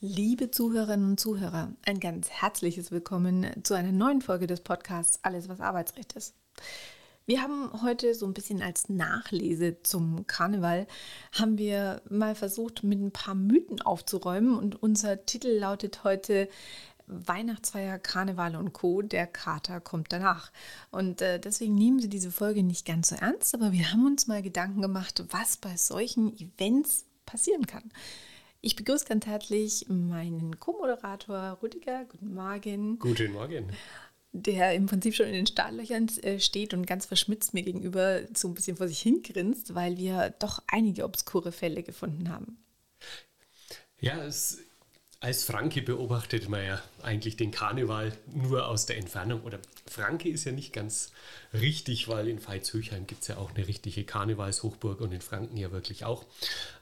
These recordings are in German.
Liebe Zuhörerinnen und Zuhörer, ein ganz herzliches Willkommen zu einer neuen Folge des Podcasts Alles, was Arbeitsrecht ist. Wir haben heute so ein bisschen als Nachlese zum Karneval, haben wir mal versucht, mit ein paar Mythen aufzuräumen und unser Titel lautet heute Weihnachtsfeier, Karneval und Co. Der Kater kommt danach. Und äh, deswegen nehmen Sie diese Folge nicht ganz so ernst, aber wir haben uns mal Gedanken gemacht, was bei solchen Events passieren kann. Ich begrüße ganz herzlich meinen Co-Moderator Rüdiger. Guten Morgen. Guten Morgen. Der im Prinzip schon in den Startlöchern äh, steht und ganz verschmitzt mir gegenüber so ein bisschen vor sich hingrinst, weil wir doch einige obskure Fälle gefunden haben. Ja, es als Franke beobachtet man ja eigentlich den Karneval nur aus der Entfernung. Oder Franke ist ja nicht ganz richtig, weil in Veitshöchheim gibt es ja auch eine richtige Karnevalshochburg und in Franken ja wirklich auch.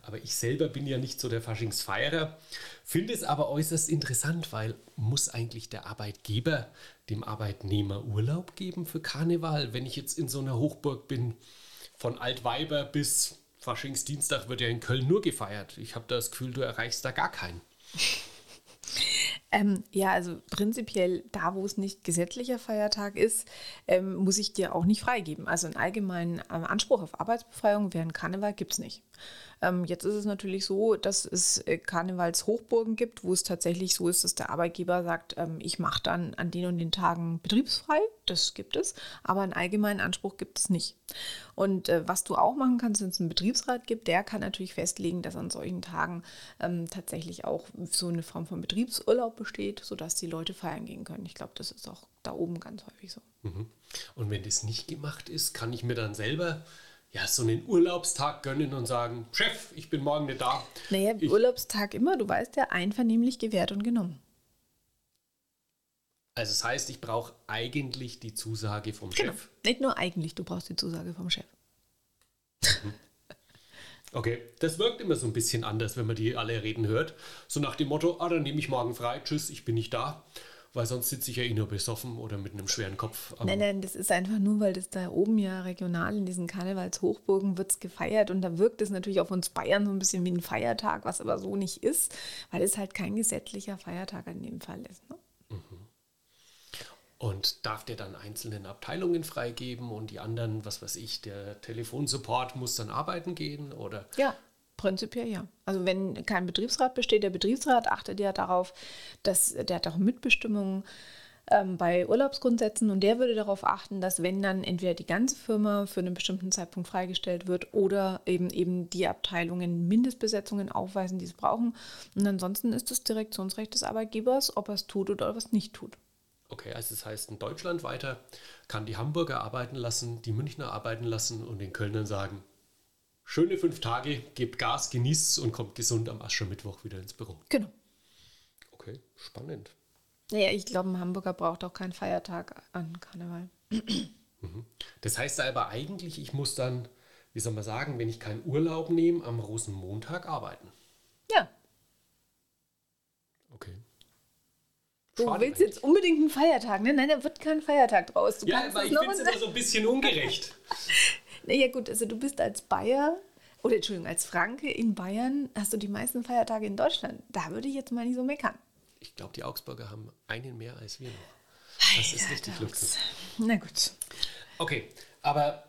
Aber ich selber bin ja nicht so der Faschingsfeierer, finde es aber äußerst interessant, weil muss eigentlich der Arbeitgeber dem Arbeitnehmer Urlaub geben für Karneval? Wenn ich jetzt in so einer Hochburg bin, von Altweiber bis Faschingsdienstag wird ja in Köln nur gefeiert. Ich habe das Gefühl, du erreichst da gar keinen. Ähm, ja, also prinzipiell da, wo es nicht gesetzlicher Feiertag ist, ähm, muss ich dir auch nicht freigeben. Also einen allgemeinen ähm, Anspruch auf Arbeitsbefreiung während Karneval gibt es nicht. Ähm, jetzt ist es natürlich so, dass es äh, Karnevalshochburgen gibt, wo es tatsächlich so ist, dass der Arbeitgeber sagt, ähm, ich mache dann an den und den Tagen betriebsfrei. Das gibt es, aber einen allgemeinen Anspruch gibt es nicht. Und äh, was du auch machen kannst, wenn es einen Betriebsrat gibt, der kann natürlich festlegen, dass an solchen Tagen ähm, tatsächlich auch so eine Form von Betriebsurlaub besteht, sodass die Leute feiern gehen können. Ich glaube, das ist auch da oben ganz häufig so. Mhm. Und wenn das nicht gemacht ist, kann ich mir dann selber ja, so einen Urlaubstag gönnen und sagen, Chef, ich bin morgen nicht da. Naja, ich, Urlaubstag immer, du weißt ja, einvernehmlich gewährt und genommen. Also das heißt, ich brauche eigentlich die Zusage vom genau. Chef. Nicht nur eigentlich, du brauchst die Zusage vom Chef. Mhm. Okay, das wirkt immer so ein bisschen anders, wenn man die alle reden hört. So nach dem Motto, ah, dann nehme ich morgen frei, tschüss, ich bin nicht da weil sonst sitze ich ja eh nur besoffen oder mit einem schweren Kopf. nein, nein, das ist einfach nur, weil das da oben ja regional in diesen Karnevalshochburgen wird es gefeiert und da wirkt es natürlich auf uns Bayern so ein bisschen wie ein Feiertag, was aber so nicht ist, weil es halt kein gesetzlicher Feiertag in dem Fall ist. Ne? Mhm. Und darf der dann einzelnen Abteilungen freigeben und die anderen, was weiß ich, der Telefonsupport muss dann arbeiten gehen oder? Ja, Prinzipiell ja. Also wenn kein Betriebsrat besteht, der Betriebsrat achtet ja darauf, dass der hat auch Mitbestimmung ähm, bei Urlaubsgrundsätzen und der würde darauf achten, dass wenn dann entweder die ganze Firma für einen bestimmten Zeitpunkt freigestellt wird oder eben eben die Abteilungen Mindestbesetzungen aufweisen, die es brauchen. Und ansonsten ist das Direktionsrecht des Arbeitgebers, ob er es tut oder was nicht tut. Okay, also das heißt, in Deutschland weiter kann die Hamburger arbeiten lassen, die Münchner arbeiten lassen und den Kölnern sagen, schöne fünf Tage, gebt Gas, genießt und kommt gesund am Aschermittwoch wieder ins Büro. Genau. Okay, spannend. Naja, ich glaube, ein Hamburger braucht auch keinen Feiertag an Karneval. Mhm. Das heißt aber eigentlich, ich muss dann, wie soll man sagen, wenn ich keinen Urlaub nehme, am Rosenmontag arbeiten. Ja. Okay. Du Schade willst eigentlich. jetzt unbedingt einen Feiertag, ne? Nein, da wird kein Feiertag draus. Du ja, aber ich finde es immer so ein bisschen ungerecht. Naja gut, also du bist als Bayer oder Entschuldigung, als Franke in Bayern hast du die meisten Feiertage in Deutschland. Da würde ich jetzt mal nicht so meckern. Ich glaube, die Augsburger haben einen mehr als wir noch. Das ist richtig Luxus. Na gut. Okay, aber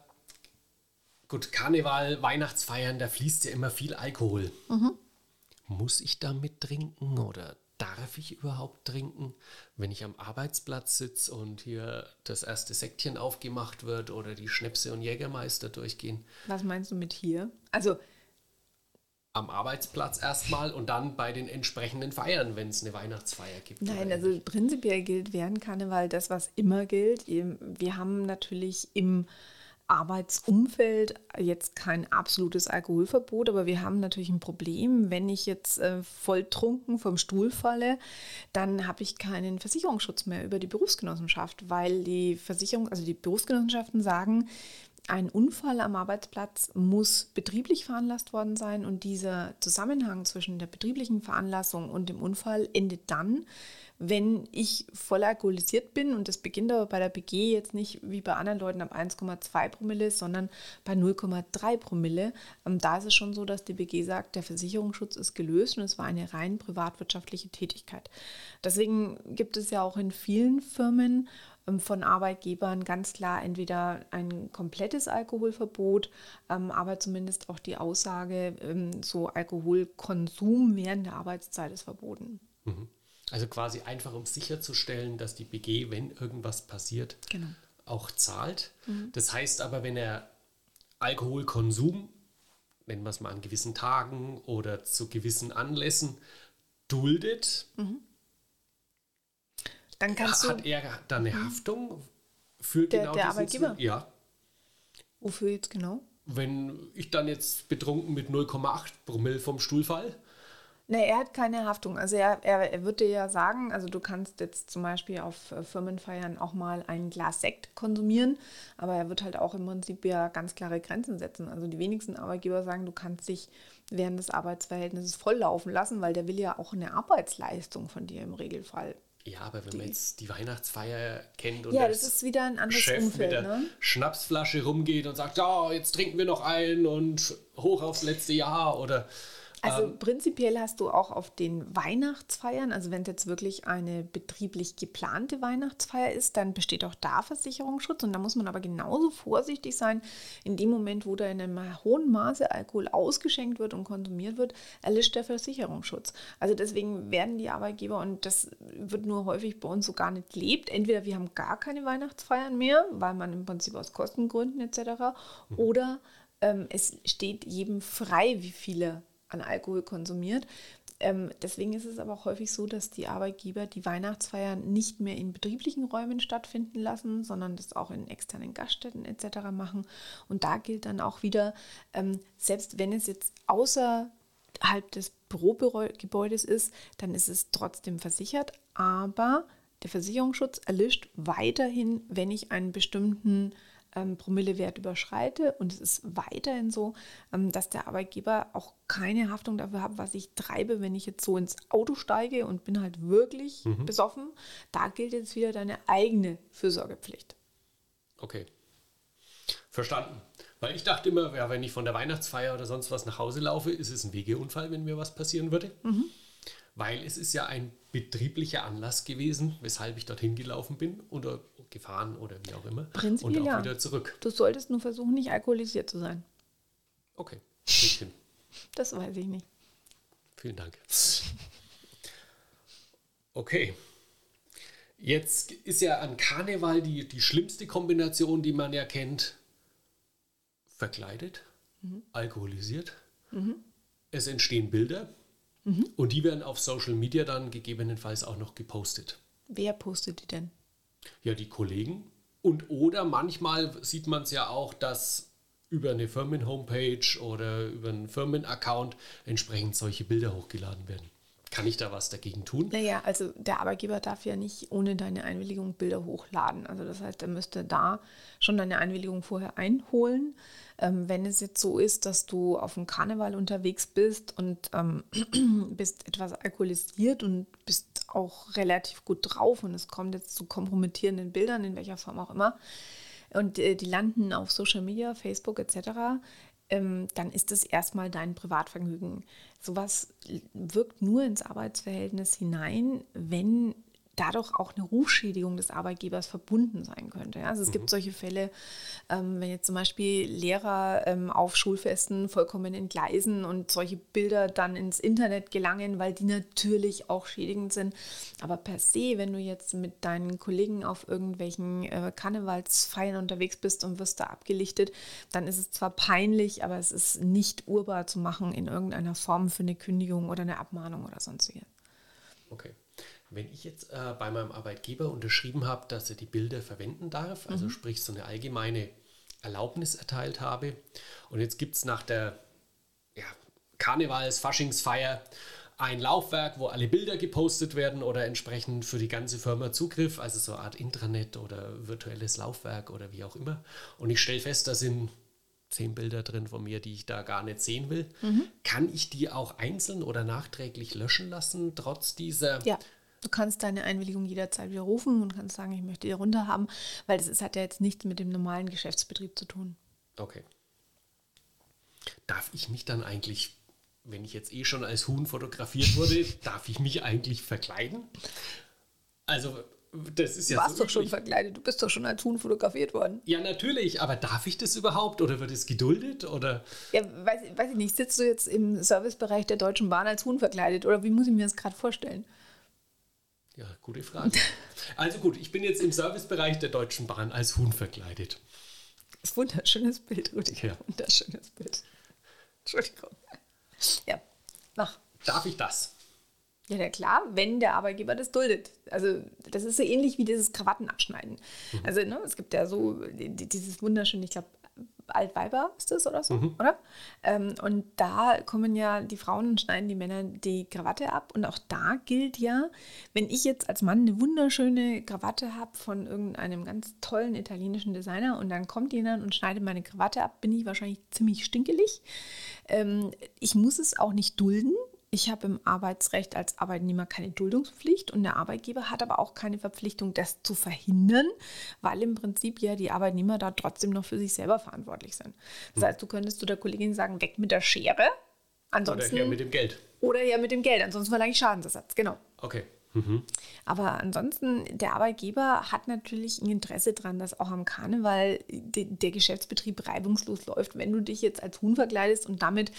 gut, Karneval, Weihnachtsfeiern, da fließt ja immer viel Alkohol. Mhm. Muss ich da mit trinken oder darf ich überhaupt trinken, wenn ich am Arbeitsplatz sitze und hier das erste Säckchen aufgemacht wird oder die Schnäpse und Jägermeister durchgehen? Was meinst du mit hier? Also am Arbeitsplatz erstmal und dann bei den entsprechenden Feiern, wenn es eine Weihnachtsfeier gibt. Nein, also prinzipiell gilt während Karneval das, was immer gilt. Wir haben natürlich im Arbeitsumfeld jetzt kein absolutes Alkoholverbot, aber wir haben natürlich ein Problem. Wenn ich jetzt äh, volltrunken vom Stuhl falle, dann habe ich keinen Versicherungsschutz mehr über die Berufsgenossenschaft, weil die Versicherung, also die Berufsgenossenschaften sagen, ein Unfall am Arbeitsplatz muss betrieblich veranlasst worden sein und dieser Zusammenhang zwischen der betrieblichen Veranlassung und dem Unfall endet dann, wenn ich voll alkoholisiert bin und das beginnt aber bei der BG jetzt nicht wie bei anderen Leuten ab 1,2 Promille, sondern bei 0,3 Promille. Ähm, da ist es schon so, dass die BG sagt, der Versicherungsschutz ist gelöst und es war eine rein privatwirtschaftliche Tätigkeit. Deswegen gibt es ja auch in vielen Firmen von Arbeitgebern ganz klar entweder ein komplettes Alkoholverbot, ähm, aber zumindest auch die Aussage, so Alkoholkonsum während der Arbeitszeit ist verboten. Mhm. Also quasi einfach, um sicherzustellen, dass die BG, wenn irgendwas passiert, genau. auch zahlt. Mhm. Das heißt aber, wenn er Alkoholkonsum, nennen wir es mal an gewissen Tagen oder zu gewissen Anlässen, duldet, mhm. Dann kannst hat du, er dann eine mhm. Haftung für der, genau der Arbeitgeber? Ja. Wofür jetzt genau? Wenn ich dann jetzt betrunken mit 0,8 Promille vom Stuhl fall, Ne, er hat keine Haftung. Also er, er, er wird dir ja sagen, also du kannst jetzt zum Beispiel auf äh, Firmenfeiern auch mal ein Glas Sekt konsumieren, aber er wird halt auch im Prinzip ja ganz klare Grenzen setzen. Also die wenigsten Arbeitgeber sagen, du kannst dich während des Arbeitsverhältnisses volllaufen lassen, weil der will ja auch eine Arbeitsleistung von dir im Regelfall. Ja, aber wenn die, man jetzt die Weihnachtsfeier kennt und ja, das ist wieder ein anderes Chef Umfeld, mit der ne? Schnapsflasche rumgeht und sagt, ja, jetzt trinken wir noch einen und hoch aufs letzte Jahr oder also ähm, prinzipiell hast du auch auf den Weihnachtsfeiern, also wenn es jetzt wirklich eine betrieblich geplante Weihnachtsfeier ist, dann besteht auch da Versicherungsschutz und da muss man aber genauso vorsichtig sein. In dem Moment, wo da in einem hohen Maße Alkohol ausgeschenkt wird und konsumiert wird, erlischt der Versicherungsschutz. Also deswegen werden die Arbeitgeber, und das wird nur häufig bei uns so gar nicht lebt, entweder wir haben gar keine Weihnachtsfeiern mehr, weil man im Prinzip aus Kostengründen etc. Mhm. oder ähm, es steht jedem frei, wie viele an Alkohol konsumiert. Ähm, deswegen ist es aber auch häufig so, dass die Arbeitgeber die Weihnachtsfeiern nicht mehr in betrieblichen Räumen stattfinden lassen, sondern das auch in externen Gaststätten etc. machen. Und da gilt dann auch wieder, ähm, selbst wenn es jetzt außerhalb des Bürogebäudes ist, dann ist es trotzdem versichert, aber der Versicherungsschutz erlischt weiterhin, wenn ich einen bestimmten ähm, Promillewert überschreite. Und es ist weiterhin so, ähm, dass der Arbeitgeber auch keine Haftung dafür hat, was ich treibe, wenn ich jetzt so ins Auto steige und bin halt wirklich mhm. besoffen. Da gilt jetzt wieder deine eigene Fürsorgepflicht. Okay. Verstanden. Weil ich dachte immer, ja, wenn ich von der Weihnachtsfeier oder sonst was nach Hause laufe, ist es ein Wegeunfall, wenn mir was passieren würde. Mhm. Weil es ist ja ein betrieblicher Anlass gewesen, weshalb ich dorthin gelaufen bin oder gefahren oder wie auch immer. Prinzipiell und auch ja. wieder zurück. Du solltest nur versuchen, nicht alkoholisiert zu sein. Okay, hin. Das weiß ich nicht. Vielen Dank. Okay. Jetzt ist ja an Karneval die, die schlimmste Kombination, die man ja kennt. Verkleidet, mhm. alkoholisiert. Mhm. Es entstehen Bilder mhm. und die werden auf Social Media dann gegebenenfalls auch noch gepostet. Wer postet die denn? Ja, die Kollegen. Und oder manchmal sieht man es ja auch, dass über eine Firmen-Homepage oder über einen Firmenaccount entsprechend solche Bilder hochgeladen werden. Kann ich da was dagegen tun? Naja, also der Arbeitgeber darf ja nicht ohne deine Einwilligung Bilder hochladen. Also das heißt, er müsste da schon deine Einwilligung vorher einholen. Ähm, wenn es jetzt so ist, dass du auf dem Karneval unterwegs bist und ähm, bist etwas alkoholisiert und bist auch relativ gut drauf und es kommt jetzt zu kompromittierenden Bildern, in welcher Form auch immer, und äh, die landen auf Social Media, Facebook etc., ähm, dann ist es erstmal dein Privatvergnügen. Sowas wirkt nur ins Arbeitsverhältnis hinein, wenn dadurch auch eine Rufschädigung des Arbeitgebers verbunden sein könnte. Also es mhm. gibt solche Fälle, ähm, wenn jetzt zum Beispiel Lehrer ähm, auf Schulfesten vollkommen entgleisen und solche Bilder dann ins Internet gelangen, weil die natürlich auch schädigend sind. Aber per se, wenn du jetzt mit deinen Kollegen auf irgendwelchen äh, Karnevalsfeiern unterwegs bist und wirst da abgelichtet, dann ist es zwar peinlich, aber es ist nicht urbar zu machen in irgendeiner Form für eine Kündigung oder eine Abmahnung oder sonstiges. Okay. Wenn ich jetzt äh, bei meinem Arbeitgeber unterschrieben habe, dass er die Bilder verwenden darf, also mhm. sprich so eine allgemeine Erlaubnis erteilt habe, und jetzt gibt es nach der ja, Karnevals-Faschingsfeier ein Laufwerk, wo alle Bilder gepostet werden oder entsprechend für die ganze Firma Zugriff, also so eine Art Intranet oder virtuelles Laufwerk oder wie auch immer. Und ich stelle fest, da sind zehn Bilder drin von mir, die ich da gar nicht sehen will. Mhm. Kann ich die auch einzeln oder nachträglich löschen lassen, trotz dieser ja. Du kannst deine Einwilligung jederzeit widerrufen und kannst sagen, ich möchte die runter haben, weil das ist, hat ja jetzt nichts mit dem normalen Geschäftsbetrieb zu tun. Okay. Darf ich mich dann eigentlich, wenn ich jetzt eh schon als Huhn fotografiert wurde, darf ich mich eigentlich verkleiden? Also, das ist ja. Du warst so doch schon verkleidet, du bist doch schon als Huhn fotografiert worden. Ja, natürlich, aber darf ich das überhaupt oder wird es geduldet? Oder? Ja, weiß, weiß ich nicht. Sitzt du jetzt im Servicebereich der Deutschen Bahn als Huhn verkleidet oder wie muss ich mir das gerade vorstellen? Ja, gute Frage. Also gut, ich bin jetzt im Servicebereich der Deutschen Bahn als Huhn verkleidet. Das ist ein wunderschönes Bild, Rudi. Ja. Wunderschönes Bild. Entschuldigung. Ja, mach. Darf ich das? Ja, ja, klar, wenn der Arbeitgeber das duldet. Also das ist so ähnlich wie dieses Krawattenabschneiden. Mhm. Also ne, es gibt ja so dieses wunderschöne, ich glaube, Altweiber ist das oder so, mhm. oder? Ähm, und da kommen ja die Frauen und schneiden die Männer die Krawatte ab. Und auch da gilt ja, wenn ich jetzt als Mann eine wunderschöne Krawatte habe von irgendeinem ganz tollen italienischen Designer und dann kommt jemand und schneidet meine Krawatte ab, bin ich wahrscheinlich ziemlich stinkelig. Ähm, ich muss es auch nicht dulden. Ich habe im Arbeitsrecht als Arbeitnehmer keine Duldungspflicht und der Arbeitgeber hat aber auch keine Verpflichtung, das zu verhindern, weil im Prinzip ja die Arbeitnehmer da trotzdem noch für sich selber verantwortlich sind. Das heißt, du könntest zu der Kollegin sagen, weg mit der Schere. Ansonsten, oder ja mit dem Geld. Oder ja mit dem Geld, ansonsten verlange ich Schadensersatz, genau. Okay. Mhm. Aber ansonsten, der Arbeitgeber hat natürlich ein Interesse daran, dass auch am Karneval de, der Geschäftsbetrieb reibungslos läuft. Wenn du dich jetzt als Huhn verkleidest und damit,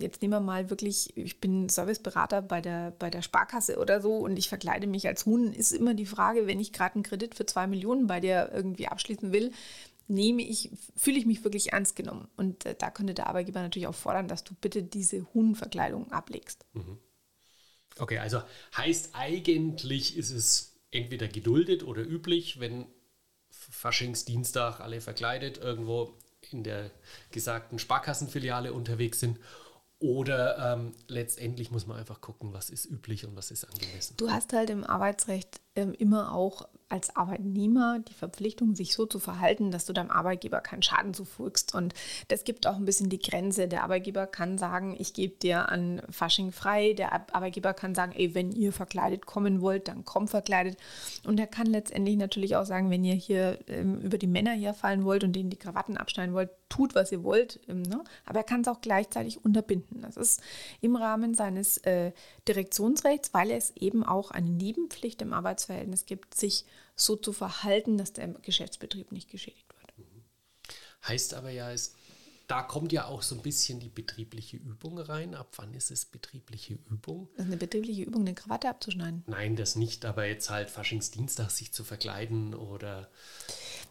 jetzt nehmen wir mal wirklich, ich bin Serviceberater bei der, bei der Sparkasse oder so und ich verkleide mich als Huhn, ist immer die Frage, wenn ich gerade einen Kredit für zwei Millionen bei dir irgendwie abschließen will, nehme ich, fühle ich mich wirklich ernst genommen. Und äh, da könnte der Arbeitgeber natürlich auch fordern, dass du bitte diese Huhnverkleidung ablegst. Mhm. Okay, also heißt eigentlich ist es entweder geduldet oder üblich, wenn Faschingsdienstag alle verkleidet irgendwo in der gesagten Sparkassenfiliale unterwegs sind. Oder ähm, letztendlich muss man einfach gucken, was ist üblich und was ist angemessen. Du hast halt im Arbeitsrecht ähm, immer auch als Arbeitnehmer die Verpflichtung, sich so zu verhalten, dass du deinem Arbeitgeber keinen Schaden zufügst. Und das gibt auch ein bisschen die Grenze. Der Arbeitgeber kann sagen, ich gebe dir an Fasching frei. Der Arbeitgeber kann sagen, ey, wenn ihr verkleidet kommen wollt, dann komm verkleidet. Und er kann letztendlich natürlich auch sagen, wenn ihr hier ähm, über die Männer hier fallen wollt und denen die Krawatten abschneiden wollt, tut, was ihr wollt. Ähm, ne? Aber er kann es auch gleichzeitig unterbinden. Das ist im Rahmen seines äh, Direktionsrechts, weil es eben auch eine Nebenpflicht im Arbeitsverhältnis gibt, sich so zu verhalten, dass der Geschäftsbetrieb nicht geschädigt wird. Heißt aber ja, es, da kommt ja auch so ein bisschen die betriebliche Übung rein. Ab wann ist es betriebliche Übung? Das ist eine betriebliche Übung, eine Krawatte abzuschneiden. Nein, das nicht, aber jetzt halt Faschingsdienstag sich zu verkleiden oder.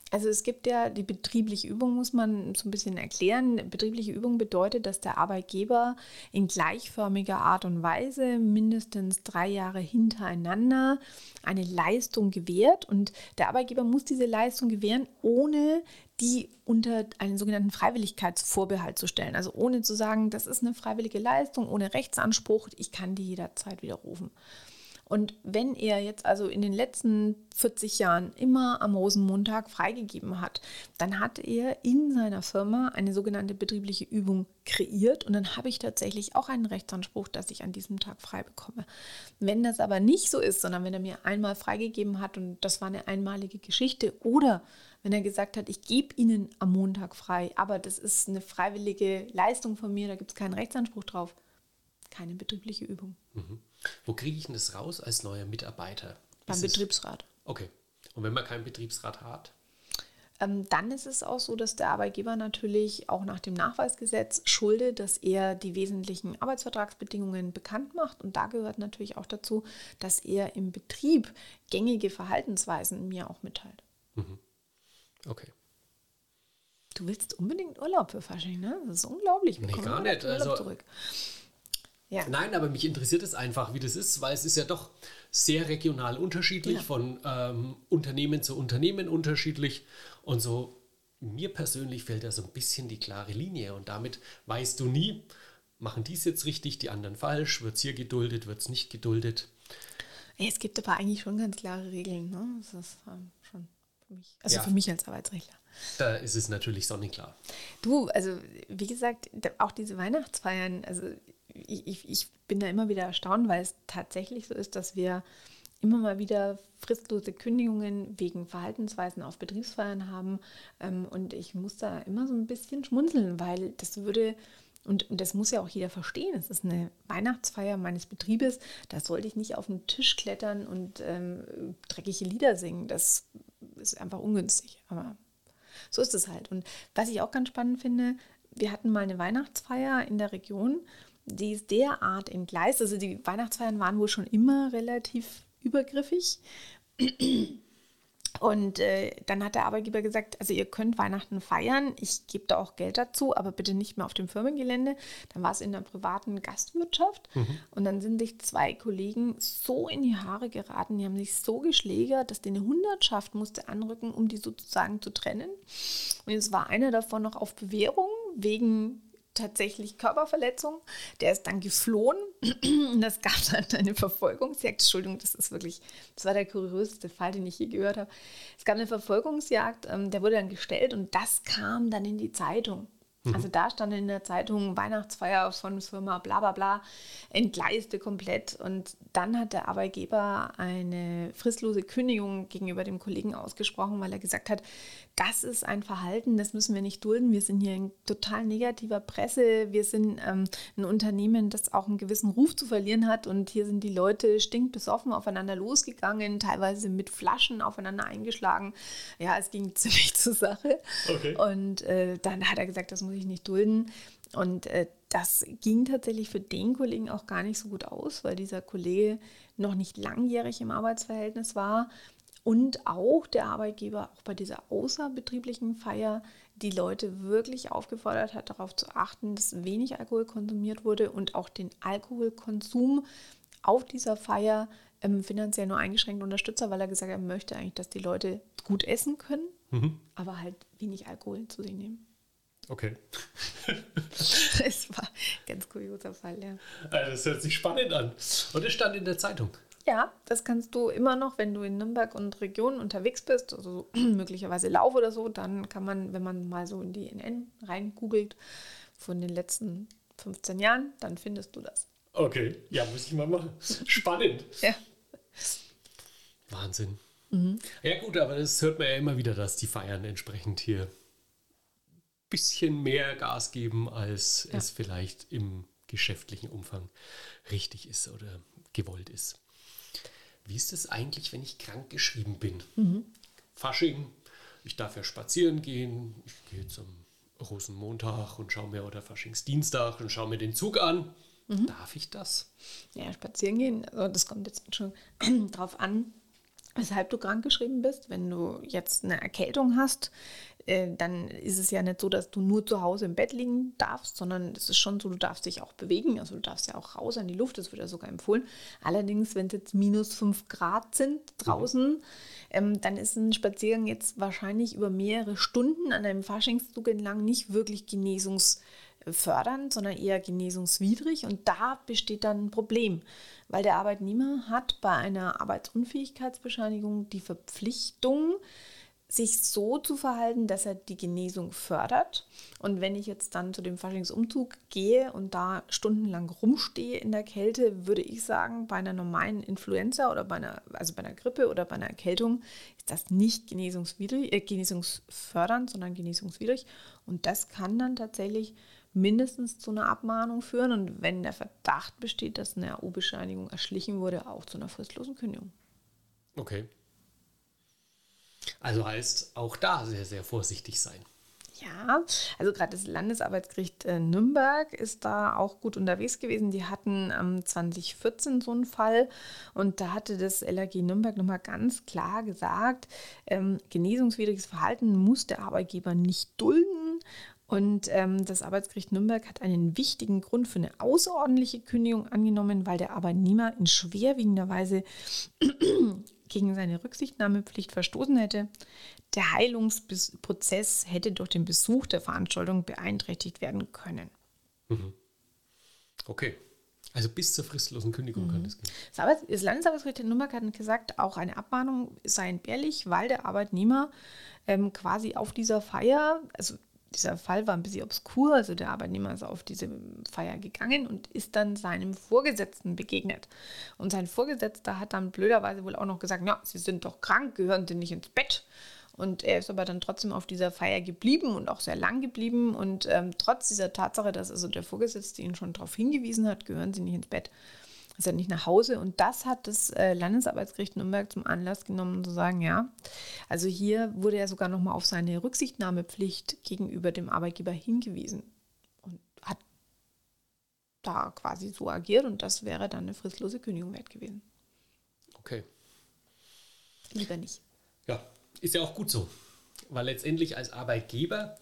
Also es gibt ja die betriebliche Übung, muss man so ein bisschen erklären. Betriebliche Übung bedeutet, dass der Arbeitgeber in gleichförmiger Art und Weise mindestens drei Jahre hintereinander eine Leistung gewährt und der Arbeitgeber muss diese Leistung gewähren, ohne die unter einen sogenannten Freiwilligkeitsvorbehalt zu stellen. Also ohne zu sagen, das ist eine freiwillige Leistung, ohne Rechtsanspruch, ich kann die jederzeit widerrufen. Und wenn er jetzt also in den letzten 40 Jahren immer am Rosenmontag freigegeben hat, dann hat er in seiner Firma eine sogenannte betriebliche Übung kreiert und dann habe ich tatsächlich auch einen Rechtsanspruch, dass ich an diesem Tag frei bekomme. Wenn das aber nicht so ist, sondern wenn er mir einmal freigegeben hat und das war eine einmalige Geschichte oder wenn er gesagt hat, ich gebe Ihnen am Montag frei, aber das ist eine freiwillige Leistung von mir, da gibt es keinen Rechtsanspruch drauf, keine betriebliche Übung. Mhm. Wo kriege ich denn das raus als neuer Mitarbeiter? Beim ist Betriebsrat. Es, okay. Und wenn man keinen Betriebsrat hat? Ähm, dann ist es auch so, dass der Arbeitgeber natürlich auch nach dem Nachweisgesetz schuldet, dass er die wesentlichen Arbeitsvertragsbedingungen bekannt macht. Und da gehört natürlich auch dazu, dass er im Betrieb gängige Verhaltensweisen mir auch mitteilt. Mhm. Okay. Du willst unbedingt Urlaub für Fasching, ne? Das ist unglaublich. Wir nee, gar nicht. Also, zurück. Ja. Nein, aber mich interessiert es einfach, wie das ist, weil es ist ja doch sehr regional unterschiedlich, ja. von ähm, Unternehmen zu Unternehmen unterschiedlich. Und so, mir persönlich fällt da so ein bisschen die klare Linie. Und damit weißt du nie, machen dies jetzt richtig, die anderen falsch, wird es hier geduldet, wird es nicht geduldet. Es gibt aber eigentlich schon ganz klare Regeln. Ne? Das ist ähm, schon für mich, also ja. für mich als Arbeitsrechtler. Da ist es natürlich sonnenklar. Du, also wie gesagt, auch diese Weihnachtsfeiern, also ich, ich, bin da immer wieder erstaunt, weil es tatsächlich so ist, dass wir immer mal wieder fristlose Kündigungen wegen Verhaltensweisen auf Betriebsfeiern haben. Ähm, und ich muss da immer so ein bisschen schmunzeln, weil das würde, und, und das muss ja auch jeder verstehen, es ist eine Weihnachtsfeier meines Betriebes, da sollte ich nicht auf den Tisch klettern und ähm, dreckige Lieder singen. Das ist einfach ungünstig. Aber so ist es halt. Und was ich auch ganz spannend finde, wir hatten mal eine Weihnachtsfeier in der Region, die ist derart entgleist. Also die Weihnachtsfeiern waren wohl schon immer relativ übergriffig. Und äh, dann hat der Arbeitgeber gesagt, also ihr könnt Weihnachten feiern, ich gebe da auch Geld dazu, aber bitte nicht mehr auf dem Firmengelände. Dann war es in der privaten Gastwirtschaft mhm. und dann sind sich zwei Kollegen so in die Haare geraten, die haben sich so geschlägert, dass die eine Hundertschaft musste anrücken, um die sozusagen zu trennen. Und jetzt war einer davon noch auf Bewährung wegen tatsächlich Körperverletzung. Der ist dann geflohen und das gab dann eine Verfolgungsjagd. Entschuldigung, das ist wirklich, das war der kurioseste Fall, den ich je gehört habe. Es gab eine Verfolgungsjagd, ähm, der wurde dann gestellt und das kam dann in die Zeitung. Mhm. Also da stand in der Zeitung Weihnachtsfeier von Firma bla bla bla, entgleiste komplett. Und dann hat der Arbeitgeber eine fristlose Kündigung gegenüber dem Kollegen ausgesprochen, weil er gesagt hat, das ist ein Verhalten, das müssen wir nicht dulden. Wir sind hier in total negativer Presse. Wir sind ähm, ein Unternehmen, das auch einen gewissen Ruf zu verlieren hat. Und hier sind die Leute stinkbesoffen aufeinander losgegangen, teilweise mit Flaschen aufeinander eingeschlagen. Ja, es ging ziemlich zur Sache. Okay. Und äh, dann hat er gesagt, das muss ich nicht dulden. Und äh, das ging tatsächlich für den Kollegen auch gar nicht so gut aus, weil dieser Kollege noch nicht langjährig im Arbeitsverhältnis war und auch der Arbeitgeber auch bei dieser außerbetrieblichen Feier die Leute wirklich aufgefordert hat, darauf zu achten, dass wenig Alkohol konsumiert wurde und auch den Alkoholkonsum auf dieser Feier ähm, finanziell nur eingeschränkt unterstützt hat, weil er gesagt hat, er möchte eigentlich, dass die Leute gut essen können, mhm. aber halt wenig Alkohol zu sich nehmen. Okay. das war ein ganz kurioser Fall, ja. Also das hört sich spannend an. Und es stand in der Zeitung. Ja, das kannst du immer noch, wenn du in Nürnberg und Regionen unterwegs bist, also möglicherweise Lauf oder so, dann kann man, wenn man mal so in die NN rein googelt von den letzten 15 Jahren, dann findest du das. Okay, ja, muss ich mal machen. Spannend. ja. Wahnsinn. Mhm. Ja gut, aber das hört man ja immer wieder, dass die Feiern entsprechend hier bisschen mehr Gas geben, als ja. es vielleicht im geschäftlichen Umfang richtig ist oder gewollt ist. Wie ist es eigentlich, wenn ich krank geschrieben bin? Mhm. Fasching, ich darf ja spazieren gehen, ich gehe zum Rosenmontag und schaue mir oder Faschingsdienstag und schaue mir den Zug an. Mhm. Darf ich das? Ja, spazieren gehen, also das kommt jetzt schon drauf an, weshalb du krankgeschrieben bist. Wenn du jetzt eine Erkältung hast, äh, dann ist es ja nicht so, dass du nur zu Hause im Bett liegen darfst, sondern es ist schon so, du darfst dich auch bewegen. Also du darfst ja auch raus an die Luft, das wird ja sogar empfohlen. Allerdings, wenn es jetzt minus 5 Grad sind draußen, mhm. ähm, dann ist ein Spaziergang jetzt wahrscheinlich über mehrere Stunden an einem Faschingszug entlang nicht wirklich genesungsfördernd, sondern eher genesungswidrig. Und da besteht dann ein Problem, weil der Arbeitnehmer hat bei einer Arbeitsunfähigkeitsbescheinigung die Verpflichtung, sich so zu verhalten, dass er die Genesung fördert. Und wenn ich jetzt dann zu dem Faschingsumzug gehe und da stundenlang rumstehe in der Kälte, würde ich sagen, bei einer normalen Influenza oder bei einer, also bei einer Grippe oder bei einer Erkältung ist das nicht genesungswidrig, äh, genesungsfördernd, sondern genesungswidrig. Und das kann dann tatsächlich mindestens zu einer Abmahnung führen und wenn der Verdacht besteht, dass eine AO-Bescheinigung erschlichen wurde, auch zu einer fristlosen Kündigung. Okay. Also heißt auch da sehr, sehr vorsichtig sein. Ja, also gerade das Landesarbeitsgericht äh, Nürnberg ist da auch gut unterwegs gewesen. Die hatten ähm, 2014 so einen Fall und da hatte das LAG Nürnberg nochmal ganz klar gesagt, ähm, genesungswidriges Verhalten muss der Arbeitgeber nicht dulden. Und ähm, das Arbeitsgericht Nürnberg hat einen wichtigen Grund für eine außerordentliche Kündigung angenommen, weil der Arbeitnehmer in schwerwiegender Weise gegen seine Rücksichtnahmepflicht verstoßen hätte. Der Heilungsprozess hätte durch den Besuch der Veranstaltung beeinträchtigt werden können. Mhm. Okay. Also bis zur fristlosen Kündigung kann das gehen. Das, Arbeits das Landesarbeitsgericht Nürnberg hat gesagt, auch eine Abmahnung sei entbehrlich, weil der Arbeitnehmer ähm, quasi auf dieser Feier, also dieser Fall war ein bisschen obskur, also der Arbeitnehmer ist auf diese Feier gegangen und ist dann seinem Vorgesetzten begegnet. Und sein Vorgesetzter hat dann blöderweise wohl auch noch gesagt, ja, Sie sind doch krank, gehören Sie nicht ins Bett. Und er ist aber dann trotzdem auf dieser Feier geblieben und auch sehr lang geblieben. Und ähm, trotz dieser Tatsache, dass also der Vorgesetzte ihn schon darauf hingewiesen hat, gehören Sie nicht ins Bett, ist er nicht nach Hause. Und das hat das äh, Landesarbeitsgericht Nürnberg zum Anlass genommen, zu sagen, ja, also hier wurde er sogar nochmal auf seine Rücksichtnahmepflicht gegenüber dem Arbeitgeber hingewiesen und hat da quasi so agiert und das wäre dann eine fristlose Kündigung wert gewesen. Okay. Lieber nicht. Ja, ist ja auch gut so. Weil letztendlich als Arbeitgeber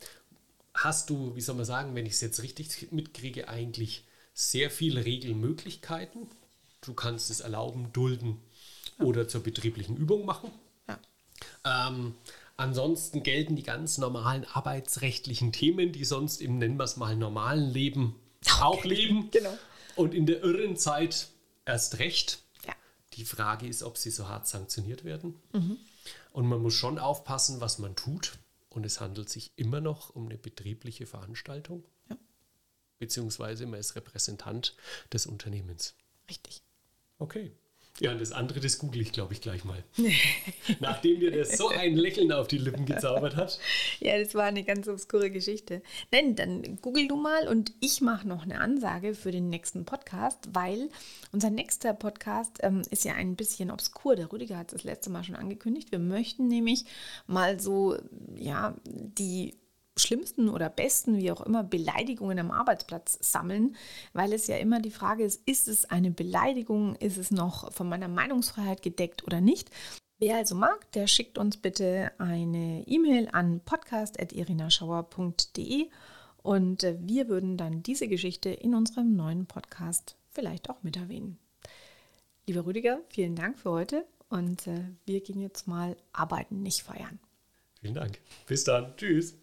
hast du, wie soll man sagen, wenn ich es jetzt richtig mitkriege, eigentlich sehr viele Regelmöglichkeiten. Du kannst es erlauben, dulden oder zur betrieblichen Übung machen. Ja. Ähm, ansonsten gelten die ganz normalen arbeitsrechtlichen Themen, die sonst im, nennen wir es mal, normalen Leben auch leben. Genau. Und in der irren Zeit erst recht. Ja. Die Frage ist, ob sie so hart sanktioniert werden. Und man muss schon aufpassen, was man tut. Und es handelt sich immer noch um eine betriebliche Veranstaltung. Ja. Beziehungsweise man ist Repräsentant des Unternehmens. Richtig. Okay. Ja, und das andere, das google ich, glaube ich, gleich mal. Nachdem dir das so ein Lächeln auf die Lippen gezaubert hat. Ja, das war eine ganz obskure Geschichte. Nein, dann google du mal und ich mache noch eine Ansage für den nächsten Podcast, weil unser nächster Podcast ähm, ist ja ein bisschen obskur. Der Rüdiger hat es das letzte Mal schon angekündigt. Wir möchten nämlich mal so, ja, die schlimmsten oder besten, wie auch immer, Beleidigungen am Arbeitsplatz sammeln, weil es ja immer die Frage ist, ist es eine Beleidigung, ist es noch von meiner Meinungsfreiheit gedeckt oder nicht? Wer also mag, der schickt uns bitte eine E-Mail an podcast.irinaschauer.de und äh, wir würden dann diese Geschichte in unserem neuen Podcast vielleicht auch mit erwähnen. Lieber Rüdiger, vielen Dank für heute und äh, wir gehen jetzt mal arbeiten, nicht feiern. Vielen Dank. Bis dann. Tschüss.